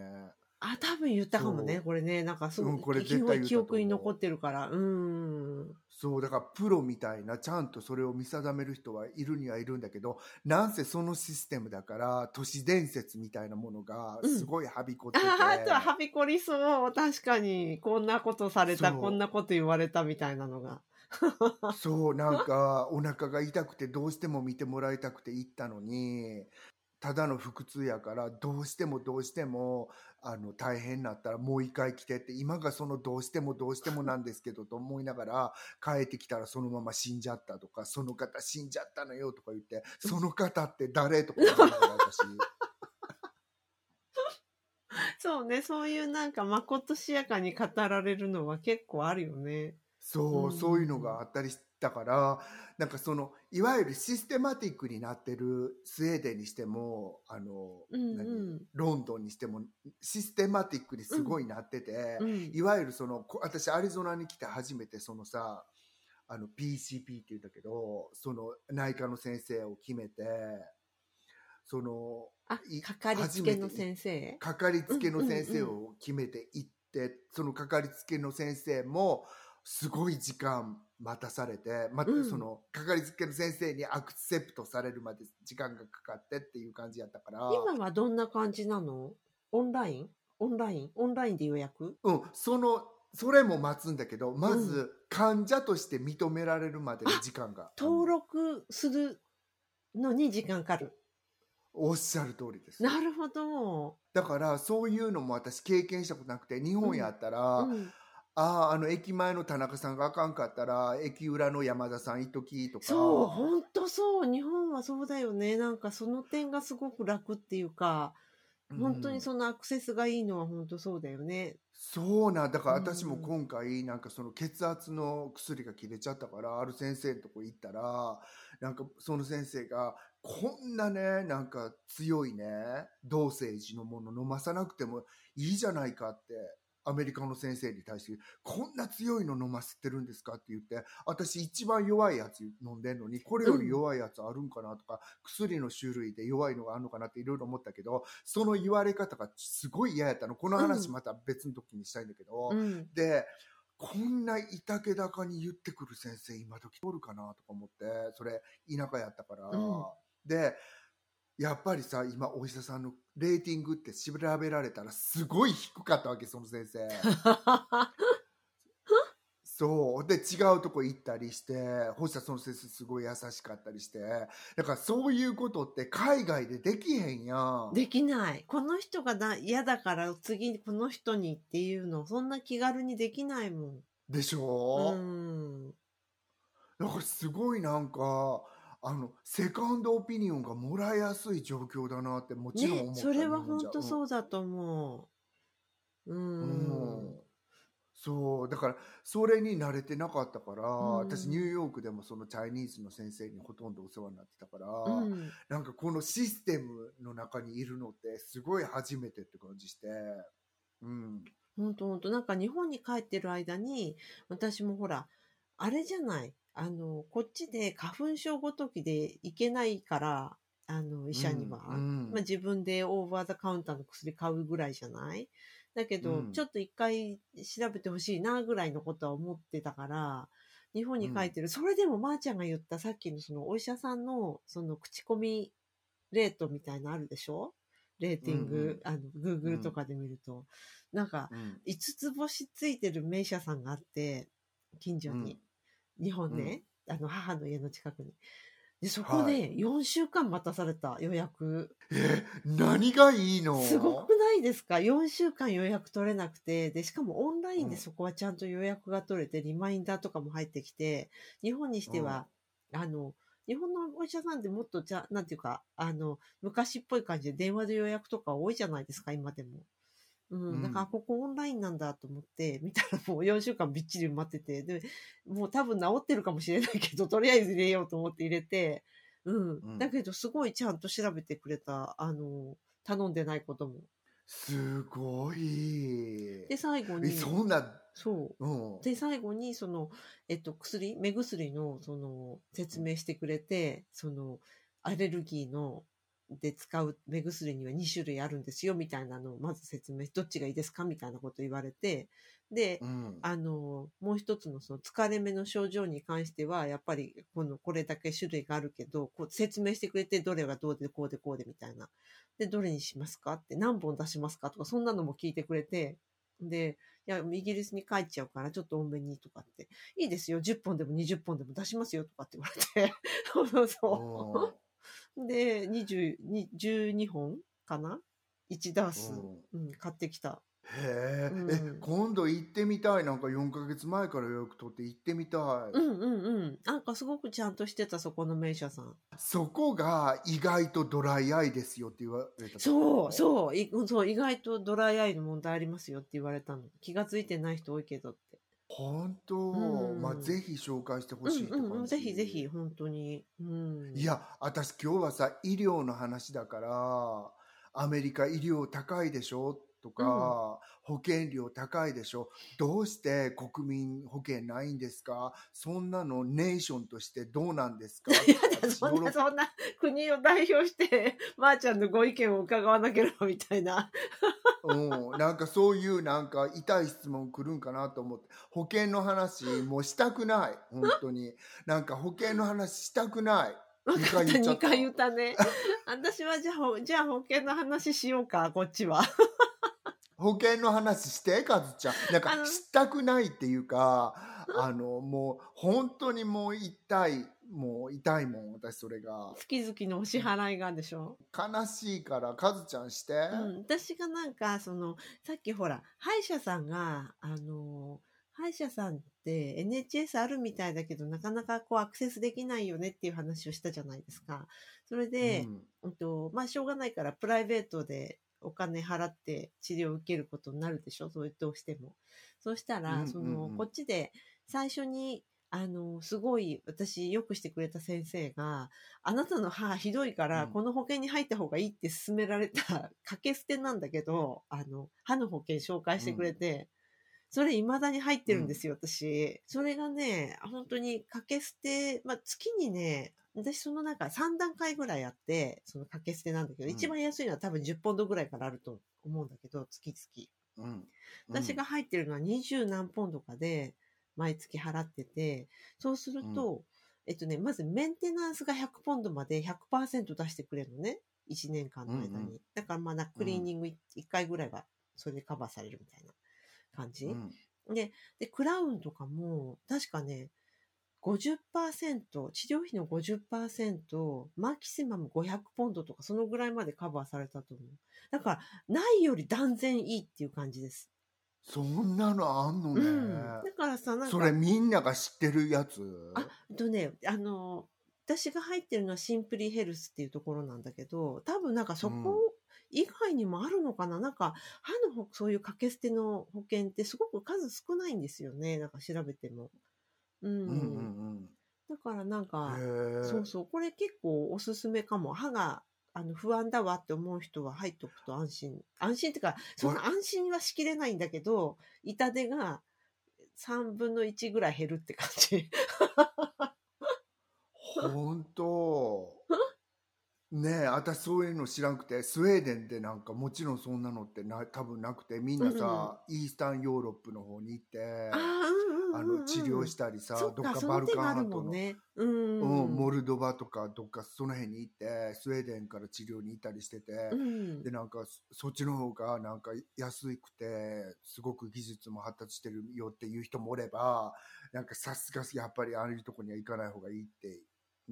あ、多分言ったかもね。これね。なんかすごい、うんこれ記絶対記憶に残ってるから。うん。そうだからプロみたいなちゃんとそれを見定める人はいるにはいるんだけどなんせそのシステムだから都市伝説みたいなものがすごいはびこってて、ああとははびこりそう。確かに。こんなことされた、こんなこと言われたみたいなのが。そう なんかお腹が痛くてどうしても見てもらいたくて行ったのにただの腹痛やからどうしてもどうしてもあの大変になったらもう一回来てって今がそのどうしてもどうしてもなんですけどと思いながら帰ってきたらそのまま死んじゃったとかその方死んじゃったのよとか言ってその方って誰とか言いながら私 そうね。そういうなんか、まことしやかに語られるのは結構あるよね。そう、うんそういうのがあったりしたからなんかそのいわゆるシステマティックになってるスウェーデンにしてもあの、うんうん。何？ロンドンにしてもシステマティックにすごいなってて、うん。いわゆるそのこ私アリゾナに来て初めてそのさあの PCP って言うんだけどその内科の先生を決めてそのかかりつけの先生？かかりつけの先生を決めて行って、そのかかりつけの先生もすごい時間待たされて、まうん。そのかかりつけの先生にアクセプトされるまで時間がかかってっていう感じやったから、今はどんな感じなの？オンライン？オンライン？オンラインで予約？うん、そのそれも待つんだけどまうず患者として認められるまでの時間が。登録するのに時間かかる。おっしゃる通りです。なるほど。だからそういうのも私経験したことなくて日本やったら、うん、ああ、あの、駅前の田中さんがあかんかったら、駅裏の山田さんいっときとか。そう、本当そう。日本はそうだよね。なんかその点がすごく楽っていうか、本当にうんそのアクセスがいいのは本当そうだよね。そうなん、だからうん私も今回、なんかその血圧の薬が切れちゃったから、ある先生のとこ行ったら、なんかその先生が、こんなね、なんか強いね、同性児のもの飲まさなくてもいいじゃないかって、アメリカの先生に対して、こんな強いの飲ませてるんですか？って言って、私一番弱いやつ飲んでんのに、これより弱いやつあるんかな？とか、薬の種類で弱いのがあるのかな？っていろいろ思ったけど、その言われ方がすごい嫌やったの。この話また別の時にしたいんだけど、うん。で、こんないたけだかに言ってくる先生今時おるかな？とか思って、それ田舎やったから、うん。で、やっぱりさ、今お医者さんのレーティングって調べられたらすごい低かったわけ、その先生。そう。で、違うとこ行ったりして、ほしたらその先生すごい優しかったりして、だからそういうことって海外でできへんやん。できない。この人がだ嫌だから次この人にっていうの、そんな気軽にできないもでしん。ょ、うん。だからすごいなんか、あの、セカンドオピニオンがもらいやすい状況だなってもちろん思った。ね、それは本当そうだと思う。ううんん。うんそう、だから、それに慣れてなかったから、ん私ニューヨークでもそのチャイニーズの先生にほとんどお世話になってたから、うん。なんかこのシステムの中にいるのってすごい初めてって感じして、うん。本当本当なんか日本に帰ってる間に、私もほら、あれじゃない。あの、こっちで花粉症ごときで行けないから、あの、医者には。うん。まあ、自分でオーバーザカウンターの薬買うぐらいじゃない？だけど、うん。ちょっと一回調べてほしいなぐらいのことは思ってたから、日本に帰ってる。それでもまーちゃんが言ったさっきのそのお医者さんのその口コミレートみたいなのあるでしょ？レーティング、うんうん。あの、Google とかで見ると。なんか、うん。5つ星ついてる名車さんがあって、近所に。日本ね、あの、母の家の近くに。で、そこはで4週間待たされた予約。え、何がいいの？すごくないですか ?4 週間予約取れなくて、で、しかもオンラインでうんそこはちゃんと予約が取れて、リマインダーとかも入ってきて、日本にしては、あの、日本のお医者さんってもっとじゃ、なんていうか、あの、昔っぽい感じで電話で予約とか多いじゃないですか、今でも。うん、うんだから、ここオンラインなんだと思って、見たらもう4週間びっちり待ってて、で、もう多分治ってるかもしれないけど、とりあえず入れようと思って入れて、うん。うんだけど、すごいちゃんと調べてくれた、あの、頼んでないことも。すごい。で、最後え、に、そんな、そう。うん。で、最後に、その、えっと、薬、目薬の、その、説明してくれて、その、アレルギーの、で使う目薬には2種類あるんですよ、みたいなのをまず説明、どっちがいいですかみたいなこと言われて、で、うん。あの、もう一つのその疲れ目の症状に関しては、やっぱりこの、これだけ種類があるけど、こう説明してくれて、どれがどうでこうでこうでみたいな。で、どれにしますかって、何本出しますかとか、そんなのも聞いてくれて、で、いや、イギリスに帰っちゃうから、ちょっと多めにとかって、いいですよ、10本でも20本でも出しますよとかって言われて、そうそう。で、20、に12本かな ?1 ダース、うんうん、買ってきた。へえ、うんえ、今度行ってみたい。なんか4ヶ月前から予約取って行ってみたい。うんうんうん。なんかすごくちゃんとしてた、そこの名車さん。そこが意外とドライアイですよって言われた。そう、う。そう、いそう、意外とドライアイの問題ありますよって言われたの。気がついてない人多いけどって。本当、うん。まあぜひ紹介してほうしいって感じ、んうん、ぜひぜひ、本当に。うん。いや、私今日はさ、医療の話だから、アメリカ医療高いでしょっとか、保険料高いでしょ。どうして国民保険ないんですか？そんなのネーションとしてどうなんですか？いやだ、そんな、そんな国を代表して、まー、ちゃんのご意見を伺わなければみたいな。うん、なんかそういうなんか痛い質問来るんかなと思って。保険の話もうしたくない。本当に。なんか保険の話したくない。わ二かった、2回言った。回言ったね。私はじゃあ、ほじゃあ保険の話しようか、こっちは。保険の話してカズちゃん。なんかしたくないっていうかあのもう本当にもう痛いもう痛いもん私それが月々のお支払いがでしょ？悲しいからカズちゃんして、うん、私がなんか、その、さっきほら、歯医者さんが、あの、歯医者さんって NHS あるみたいだけど、なかなかこうアクセスできないよねっていう話をしたじゃないですか。それで、うんうんと、まあ、しょうがないから、プライベートでお金払って治療を受けることになるでしょ？そうどうしても。そうしたら、その、こっちで最初に、あの、すごい私よくしてくれた先生が、あなたの歯ひどいから、うん。この保険に入った方がいいって勧められた掛け捨てなんだけど、あの、歯の保険紹介してくれて、それ未だに入ってるんですよ、私。それがね、本当に掛け捨て、まあ、月にね、私その中3段階ぐらいあって、その掛け捨てなんだけど、うん。一番安いのは多分10ポンドぐらいからあると思うんだけど、月々。うん。私が入ってるのは20何ポンドかで、毎月払ってて、そうすると、えっとね、まずメンテナンスが100ポンドまで100%出してくれるのね。1年間の間に。うんうんだからまあな、クリーニング1回ぐらいはそれでカバーされるみたいな感じ。うんで、で、クラウンとかも、確かね、50%、治療費の50%、マキシマム500ポンドとか、そのぐらいまでカバーされたと思う。だから、ないより断然いいっていう感じです。そんなのあんのね、うん。だからさ、なんか、それみんなが知ってるやつ？あ、えっとね、あの、私が入ってるのはシンプリヘルスっていうところなんだけど、多分なんかそこ以外にもあるのかな、なんか歯のほそういう掛け捨ての保険ってすごく数少ないんですよね。なんか調べても。うん。うんうんだからなんうか、そうそう、これ結構おすすめかも。歯があの不安だわって思う人は入っとくと安心。安心っていうか、そんな安心はしきれないんだけど、痛手が3分の1ぐらい減るって感じ。本当ねえ私そういうの知らんくてスウェーデンでなんかもちろんそんなのってな多分なくてみんなさ、イースタンヨーロップの方に行ってあーうんうんあうんうんの治療したりさ、どっかそバルカン半島の、ね。うん。うん、モルドバとかどっかその辺に行ってスウェーデンから治療に行ったりしてて、うんでなんかそそっちの方がなんか安くてすごく技術も発達してるよっていう人もおればなんかさすがやっぱりああいうとこには行かない方がいいって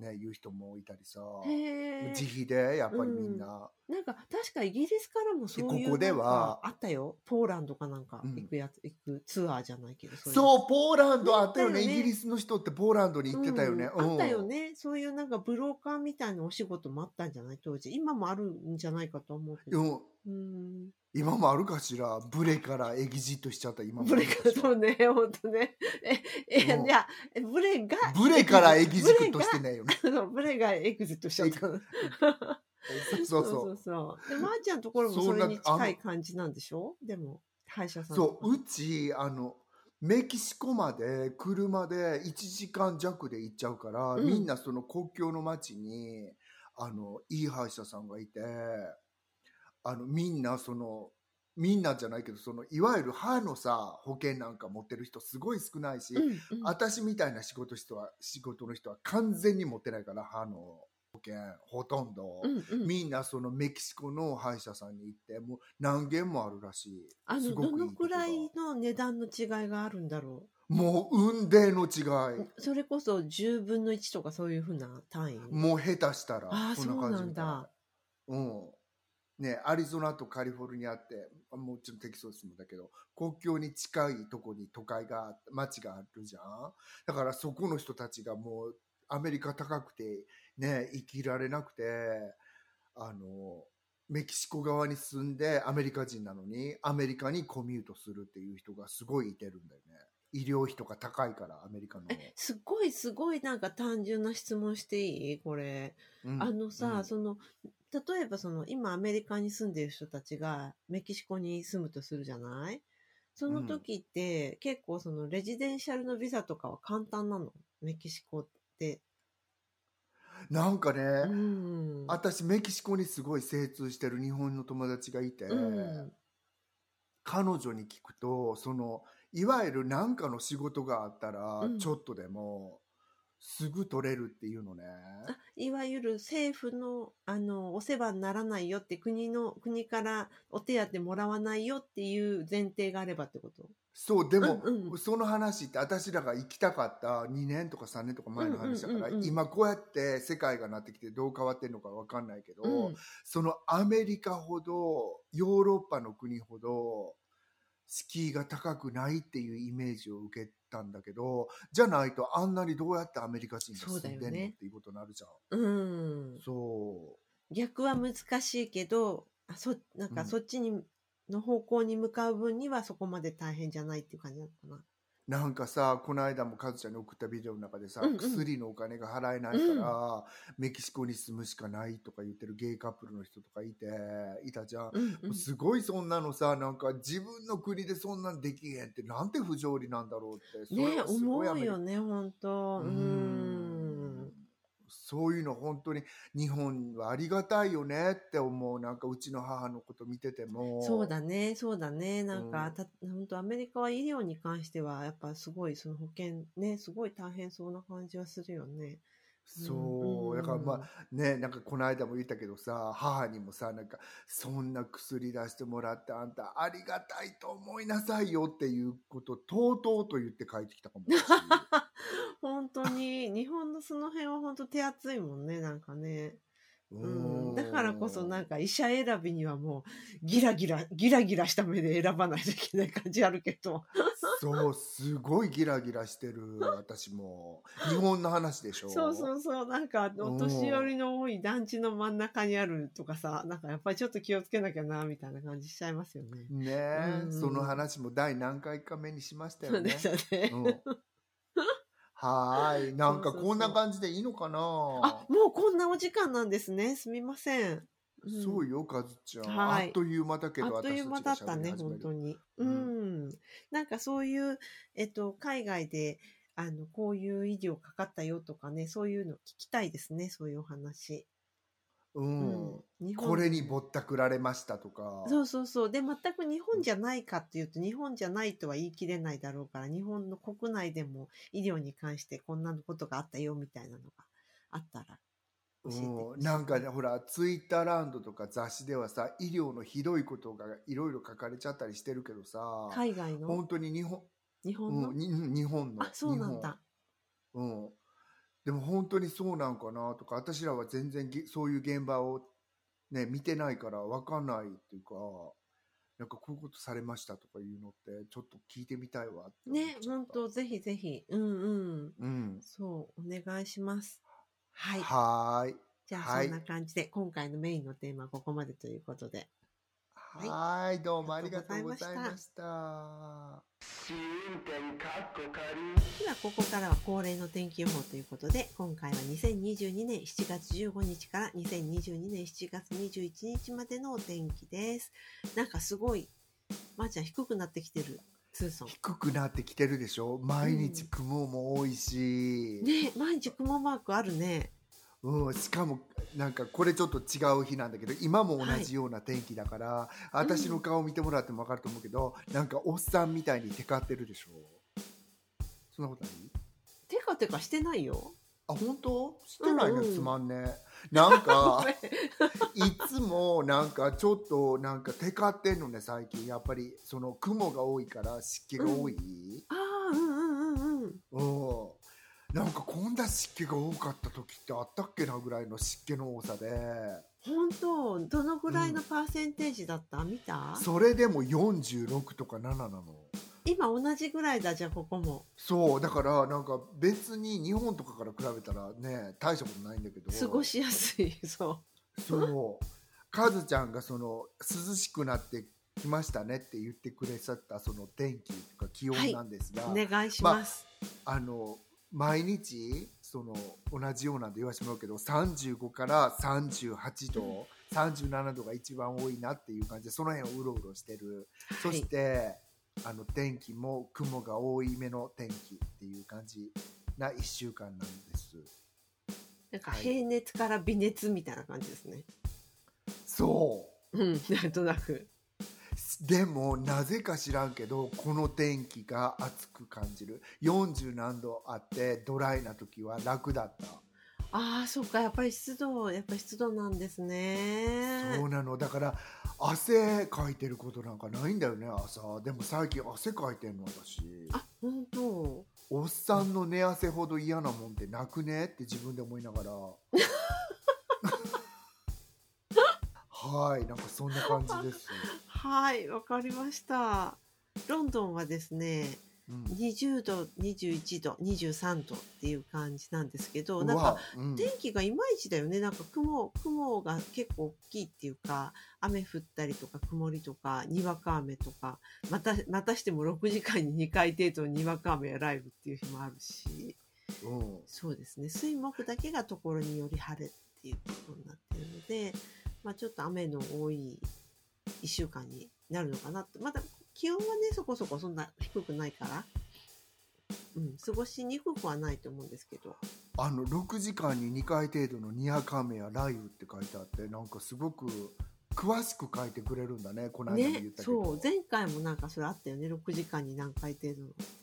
ね言う人もいたりさへえ。自費でやっぱりみんな、なんか確かイギリスからもそういうここではあったよ。ポーランドかなんかうん行くやつ、行くツアーじゃないけど。そうポーランドあったよねねイギリスの人ってポーランドに行ってたよね、うんあったようんね。そういうなんかブローカーみたいなお仕事もあったんじゃない？当時。今もあるんじゃないかと思うけど。うん。うん。今もあるかしら？ブレからエキジットしちゃった今も。ブレが、そうね、ほんとね。え、え、う。んじゃあ、えブレが、ブレからエキジットしてないよね。ブレがブレがエグジットしちゃった。そうそうそう。で、まー、ちゃんのところもそれに近い感じなんでしょ？でも、歯医者さんそううちあのメキシコまで車で1時間弱で行っちゃうから、うん。みんなその国境の町にあのいい歯医者さんがいてあのみんなそのみんなじゃないけどそのいわゆる歯のさ保険なんか持ってる人すごい少ないし、うんうん私みたいな仕事人は仕事の人は完全に持ってないから歯の保険ほとんど、うんうんみんなそのメキシコの歯医者さんに行ってもう何軒もあるらしいあの、どのくらいの値段の違いがあるんだろもう運命の違い。う。それこそ10分の1とかそういうふうな単位？もう下手したら。あんな感じそうなんだ。うん。ね、アリゾナとカリフォルニアって、もちろんテキサスもだけど、国境に近いとこに都会があって、町があるじゃん。だからそこの人たちがもう、アメリカ高くて、ね、生きられなくて、あの、メキシコ側に住んでアメリカ人なのに、アメリカにコミュートするっていう人がすごいいてるんだよね。医療費とか高いから、アメリカの。え、すごいすごいなんか単純な質問していい？これ。うんあのさ、うんその、例えばその今アメリカに住んでる人たちがメキシコに住むとするじゃない？その時って結構そのレジデンシャルのビザとかは簡単なの？メキシコって。なんかね、うん。私メキシコにすごい精通してる日本の友達がいて、うん彼女に聞くとそのいわゆる何かの仕事があったら、うん。ちょっとでもすぐ取れるっていうのね。あいわゆる政府のあのお世話にならないよって国の国からお手当もらわないよっていう前提があればってこと？そうでも、うんうん。その話って私らが行きたかった2年とか3年とか前の話だかんうんうんうん。今こうやって世界がなってきてどう変わってるのか分かんないけど、うん。そのアメリカほどヨーロッパの国ほど敷居が高くないっていうイメージを受けたんだけどじゃないとあんなにどうやってアメリカ人が住んでんの、そうだよね。っていうことになるじゃん。うん、そ逆は難しいけどあそなんかうん。そっちに、の方向に向かう分にはそこまで大変じゃないっていう感じなのかな。うなんかさこの間もカズちゃんに送ったビデオの中でさ、うんうん。薬のお金が払えないから、メキシコに住むしかないとか言ってるゲイカップルの人とかいていたじゃん。うんうん。すごいそんなのさなんか自分の国でそんなんできへんってなんて不条理なんだろうってそれね思はすごいうアメリカよね本当ううんんそういうの本当に日本はありがたいよねって思う。なんかうちの母のこと見てても。そうだねそうだね。なんか、うん。た本当アメリカは医療に関してはやっぱすごいその保険ねすごい大変そうな感じはするよね。そう、うんだからまあねなんかこの間も言ったけどさ母にもさなんかそんな薬出してもらってあんたありがたいと思いなさいよっていうこととうとうと言って帰ってきたかもし 本当に日本のその辺は本当手厚いもんねなんかね。ううん、んだからこそなんか医者選びにはもうギラギラギラギラした目で選ばないといけない感じあるけどそうすごいギラギラしてる私も日本の話でしょ？そうそうそうなんかお年寄りの多い団地の真ん中にあるとかさなんかやっぱりちょっと気をつけなきゃなみたいな感じしちゃいますよね。ねえ、うんその話も第何回か目にしましたそうでよね。したね。うんはーい。なんかこんな感じでいいのかな？あもうこんなお時間なんですねすみません。んそうよ、かずちゃん。はいあっという間だけど、あっという間だったね本当に。ううんん、なんかそういうえっと海外であのこういう医療かかったよとかねそういうの聞きたいですねそういうお話。うん。日本。これにぼったくられましたとか。そうそうそう。で全く日本じゃないかっていうと日本じゃないとは言い切れないだろうから日本の国内でも医療に関してこんなことがあったよみたいなのがあったらうん、なんかねほらツイッターランドとか雑誌ではさ医療のひどいことがいろいろ書かれちゃったりしてるけどさ、海外の？本当に日本、日本の、うん、に日本の。あそうなんだ。うん、でも本当にそうなんかなとか私らは全然げそういう現場を、ね、見てないから分かんないっていうかなんかこういうことされましたとかいうのってちょっと聞いてみたいわってね本当ぜひぜひ。うんうん。うん。そうお願いします。はい。はーい。じゃあ、はいそんな感じで今回のメインのテーマはここまでということで。い。はーい。どうもありがとうございましたではここからは恒例の天気予報ということで今回は2022年7月15日から2022年7月21日までのお天気です。なんかすごいまー、ちゃん低くなってきてる？ツーソン。低くなってきてるでしょ？毎日雲も多いし、ね毎日雲マークあるねうん、しかもなんかこれちょっと違う日なんだけど今も同じような天気だから、私の顔見てもらっても分かると思うけど、なんかおっさんみたいにテカってるでしょ？そんなことない？てかてかしてないよ。あ本当？してないの、うんうんつまんね。なん ごかいつもなんかちょっとなんかテカってんのね最近。やっぱりその雲が多いから湿気が多い、ああうんうんうんうん。うんなんかこんな湿気が多かった時ってあったっけなぐらいの湿気の多さで。本当？どのぐらいのパーセンテージだった、見た？それでも46とか7なの。今同じぐらいだじゃあここも。そうだからなんか別に日本とかから比べたらね大したことないんだけど。過ごしやすいそそう。カズちゃんがその涼しくなってきましたねって言ってくれさったその天気とか気温なんですが、うお願いします、あの毎日その同じようなんで言わせてもらうけど35から38度37度が一番多いなっていう感じでその辺をうろうろしてる、そはい。してあの天気も雲が多いめの天気っていう感じな1週間なんです。なんかはい。平熱から微熱みたいな感じですね。そう。うん、なんとなく。でもなぜか知らんけどこの天気が暑く感じる。40何度あってドライな時は楽だった。ああ、そっか、やっぱり湿度、やっぱり湿度なんですね。そうなの。だから汗かいてることなんかないんだよね朝。でも最近汗かいてんの私。あ、本当。おっさんの寝汗ほど嫌なもんってなくね？って自分で思いながら。はいなんかそんな感じです、はい、わかりました。ロンドンはですね、うん、20度、21度、23度っていう感じなんですけど、うなんか天気がいまいちだよね。なんか雲、雲が結構大きいっていうか、雨降ったりとか曇りとか、にわか雨とか、また、またしても6時間に2回程度のにわか雨やライブっていう日もあるし、うんそうですね。水木だけがところにより晴れっていうことになってるので、まあちょっと雨の多い1週間になるのかなって。まだ気温はね、そこそこそんな低くないから、うん、過ごしにくくはないと思うんですけど。あの6時間に2回程度のにわか雨や雷雨って書いてあってなんかすごく詳しく書いてくれるんだねこの間も言ねっ、たけど、そう、前回もなんかそれあったよね。6時間に何回程度のって。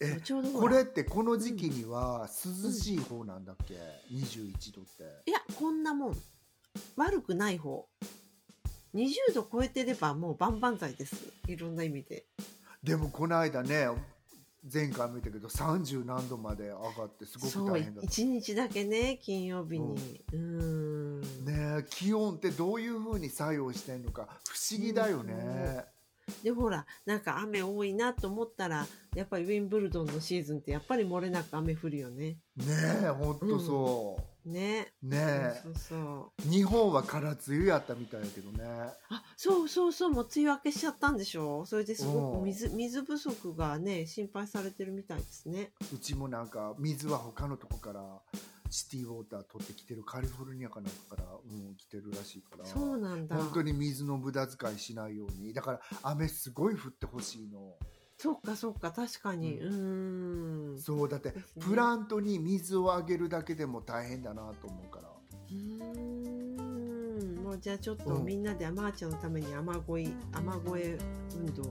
えちょうどこれってこの時期には涼しい方なんだっけ、21度っていや、こんなもん。悪くない方。20度超えてればもう万々歳です。いろんな意味で。でもこの間ね前回も言ったけど30何度まで上がってすごく大変だった。一日だけね金曜日に。うーん。ねえ気温ってどういう風に作用してんのか不思議だよね、でほらなんか雨多いなと思ったらやっぱりウィンブルドンのシーズンってやっぱり漏れなく雨降るよね。ねえほんとそねう、ね。え。そうそうそう。日本は空梅雨やったみたいやけどね。あそうそうそう。もう梅雨明けしちゃったんでしょ？それですごうん。く水水不足がね心配されてるみたいですね。うちもなんか水は他のとこからシティウォーター取ってきてるカリフォルニアかなんかから、うん、来てるらしいから。そうなんだ。本当に水の無駄遣いしないように。だから雨すごい降ってほしいのそっかそっか確かに。うーん。そうだってね。プラントに水をあげるだけでも大変だなと思うから。うーん。もうじゃあちょっとうん。みんなであまーちゃんのために雨乞い雨声運動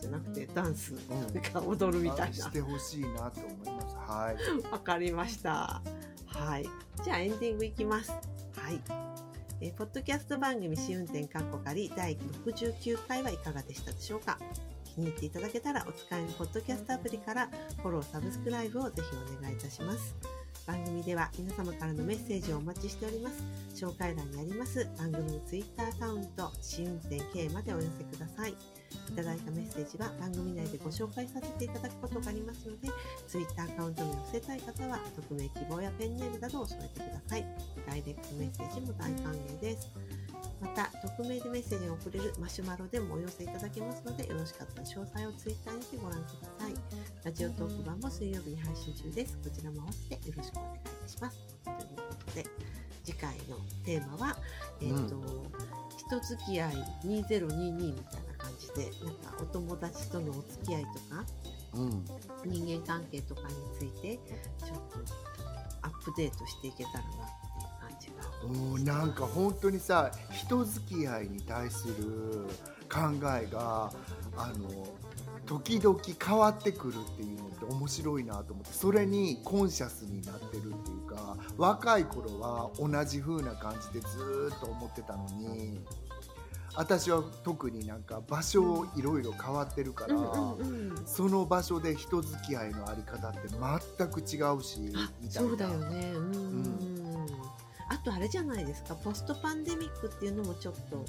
じゃなくてダンスんなん。か踊るみたいな。あしてほしいなと思います。はい。わかりました。はい。じゃあエンディングいきます。はい。えーポッドキャスト番組試運転カッコ仮第69回はいかがでしたでしょうか？気に入っていただけたらお使いのポッドキャストアプリからフォローサブスクライブをぜひお願いいたします。番組では皆様からのメッセージをお待ちしております。紹介欄にあります番組のツイッターアカウント試運転 K までお寄せください。いただいたメッセージは番組内でご紹介させていただくことがありますのでツイッターアカウントに寄せたい方は匿名希望やペンネームなどを添えてください。ダイレクトメッセージも大歓迎です。また匿名でメッセージが送れるマシュマロでもお寄せいただけますのでよろしかったら詳細をツイッターにてご覧ください。ラジオトーク版も水曜日に配信中です。こちらも合わせてよろしくお願いいたします。ということで次回のテーマはえっ、と、人付き合い2022みたいな感じでなんかお友達とのお付き合いとかうん。人間関係とかについてちょっとアップデートしていけたらなっていう感じが。うんなんか本当にさ人付き合いに対する考えがあの時々変わってくるっていうのって面白いなと思ってそれにコンシャスになってるっていうか若い頃は同じ風な感じでずーっと思ってたのに私は特になんか場所いろいろ変わってるから、その場所で人付き合いのあり方って全く違うしあみたいな。そうだよね。うん。うん。うんあとあれじゃないですか。ポストパンデミックっていうのもちょっと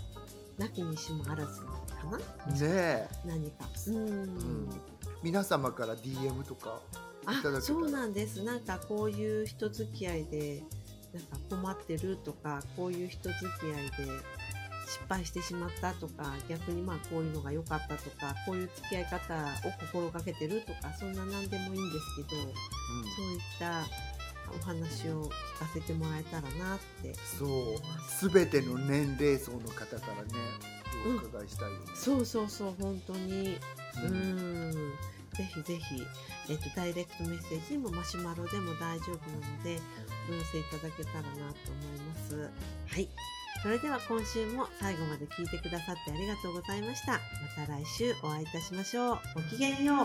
なきにしもあらずかな？ねえ。何かうん、うん。皆様から DM とかあそうなんです。なんかこういう人付き合いでなんか困ってるとかこういう人付き合いで失敗してしまったとか逆にまあこういうのが良かったとかこういう付き合い方を心がけてるとかそんな何でもいいんですけどそういったお話を聞かせてもらえたらなって。そう。全ての年齢層の方からねお伺いしたいよね、そうそうそう本当に。ううん。んぜひぜひ、えっとダイレクトメッセージにもマシュマロでも大丈夫なのでお寄せいただけたらなと思います。はいそれでは今週も最後まで聞いてくださってありがとうございました。また来週お会いいたしましょう。ごきげんよう。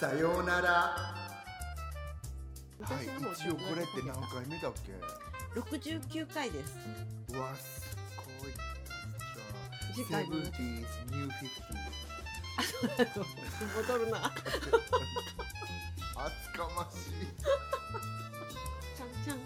さようなら。はい一応これって何回目だっけ？69回です。うわすごい。次回も 70s New 50s 戻るな厚かましい。ちゃんちゃん